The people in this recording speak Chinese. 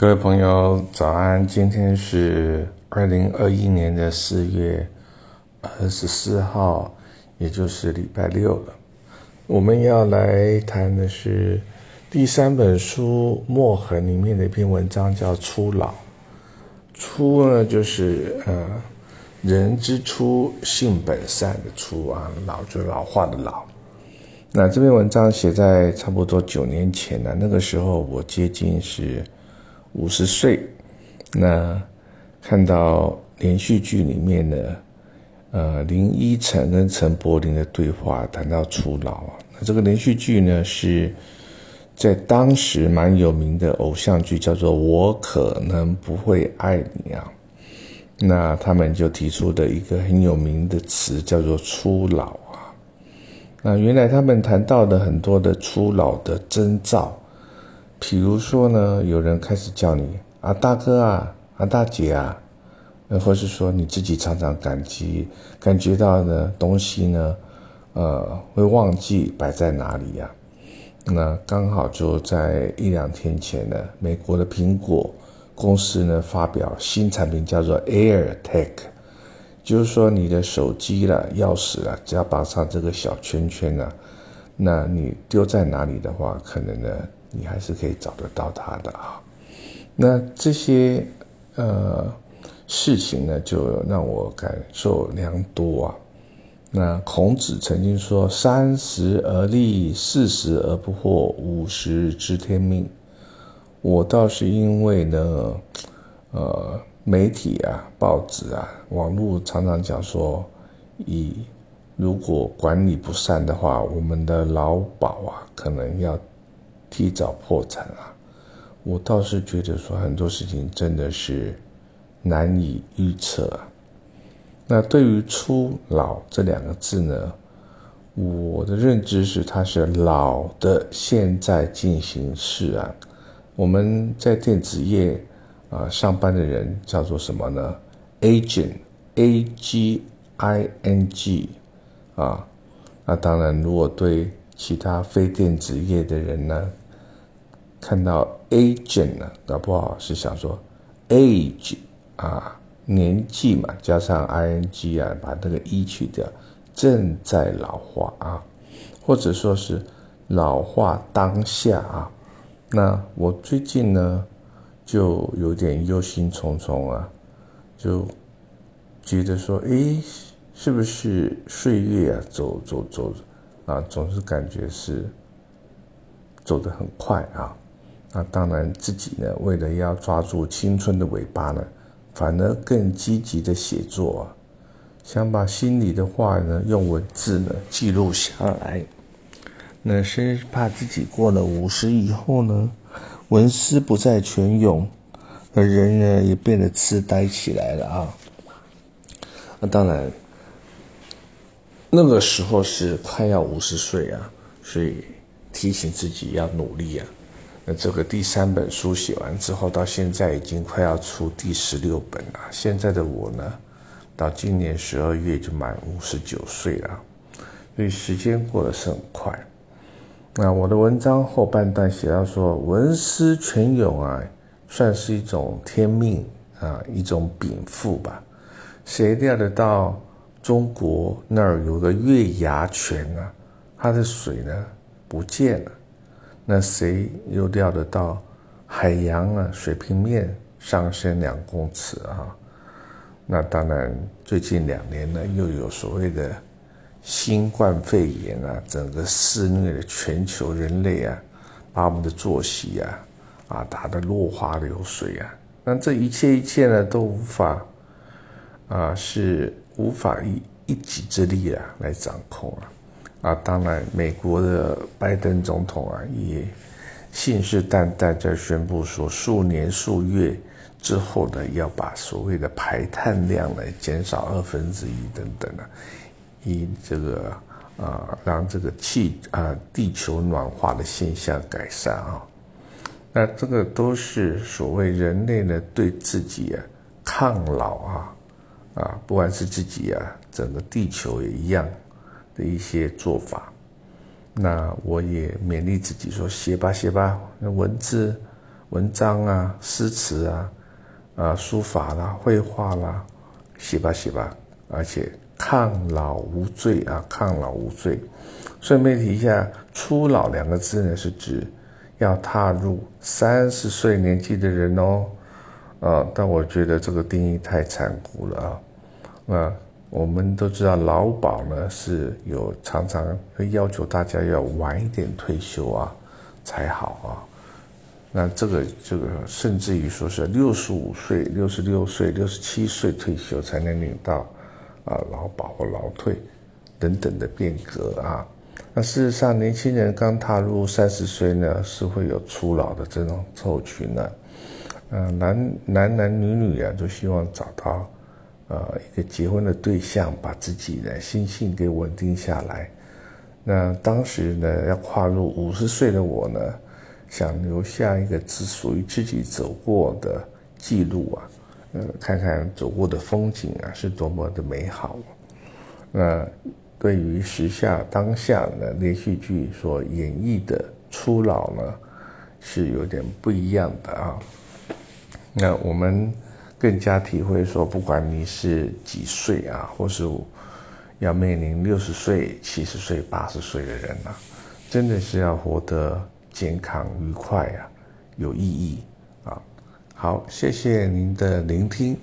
各位朋友，早安！今天是二零二一年的四月二十四号，也就是礼拜六了。我们要来谈的是第三本书《墨痕》里面的一篇文章，叫“初老”。初呢，就是呃，人之初，性本善的初啊；老就老化的老。那这篇文章写在差不多九年前了，那个时候我接近是。五十岁，那看到连续剧里面的呃林依晨跟陈柏霖的对话，谈到初老啊。那这个连续剧呢是在当时蛮有名的偶像剧，叫做《我可能不会爱你》啊。那他们就提出的一个很有名的词叫做初老啊。那原来他们谈到的很多的初老的征兆。比如说呢，有人开始叫你啊大哥啊啊大姐啊，或是说你自己常常感激感觉到呢东西呢，呃会忘记摆在哪里呀？那刚好就在一两天前呢，美国的苹果公司呢发表新产品叫做 AirTag，就是说你的手机了、钥匙了，只要绑上这个小圈圈呢，那你丢在哪里的话，可能呢。你还是可以找得到他的啊，那这些呃事情呢，就让我感受良多啊。那孔子曾经说：“三十而立，四十而不惑，五十知天命。”我倒是因为呢，呃，媒体啊、报纸啊、网络常常讲说，以如果管理不善的话，我们的劳保啊，可能要。提早破产啊！我倒是觉得说很多事情真的是难以预测啊。那对于“初老”这两个字呢，我的认知是它是老的现在进行式啊。我们在电子业啊上班的人叫做什么呢？agent，a g i n g 啊。那当然，如果对其他非电子业的人呢？看到 agent 呢，搞不好是想说 age 啊，年纪嘛，加上 ing 啊，把那个 e 去掉，正在老化啊，或者说是老化当下啊。那我最近呢，就有点忧心忡忡啊，就觉得说，诶，是不是岁月啊，走走走啊，总是感觉是走得很快啊。那当然，自己呢，为了要抓住青春的尾巴呢，反而更积极的写作啊，想把心里的话呢，用文字呢记录下来。那生怕自己过了五十以后呢，文思不再泉涌，而人呢也变得痴呆起来了啊。那当然，那个时候是快要五十岁啊，所以提醒自己要努力啊。那这个第三本书写完之后，到现在已经快要出第十六本了。现在的我呢，到今年十二月就满五十九岁了，所以时间过得是很快。那我的文章后半段写到说，文思泉涌啊，算是一种天命啊，一种禀赋吧。谁料得到中国那儿有个月牙泉啊，它的水呢不见了。那谁又料得到海洋啊水平面上升两公尺啊？那当然，最近两年呢，又有所谓的新冠肺炎啊，整个肆虐了全球人类啊，把我们的作息啊啊打得落花流水啊。那这一切一切呢，都无法啊，是无法以一己之力啊来掌控啊。啊，当然，美国的拜登总统啊，也信誓旦旦在宣布说，数年数月之后呢，要把所谓的排碳量呢减少二分之一等等啊，以这个啊，让这个气啊地球暖化的现象改善啊。那这个都是所谓人类呢对自己啊抗老啊啊，不管是自己啊，整个地球也一样。的一些做法，那我也勉励自己说：写吧写吧，那文字文章啊、诗词啊、啊书法啦、绘画啦，写吧写吧，而且抗老无罪啊，抗老无罪。顺便提一下，“初老”两个字呢，是指要踏入三十岁年纪的人哦。啊，但我觉得这个定义太残酷了啊。那我们都知道，劳保呢是有常常会要求大家要晚一点退休啊才好啊。那这个这个甚至于说是六十五岁、六十六岁、六十七岁退休才能领到啊劳保或劳退等等的变革啊。那事实上，年轻人刚踏入三十岁呢，是会有初老的这种凑群呢。嗯，男男男女女啊，都希望找到。呃，一个结婚的对象，把自己的心性给稳定下来。那当时呢，要跨入五十岁的我呢，想留下一个只属于自己走过的记录啊，呃，看看走过的风景啊，是多么的美好。那对于时下当下的连续剧所演绎的初老呢，是有点不一样的啊。那我们。更加体会说，不管你是几岁啊，或是要面临六十岁、七十岁、八十岁的人啊，真的是要活得健康、愉快啊，有意义啊。好，谢谢您的聆听。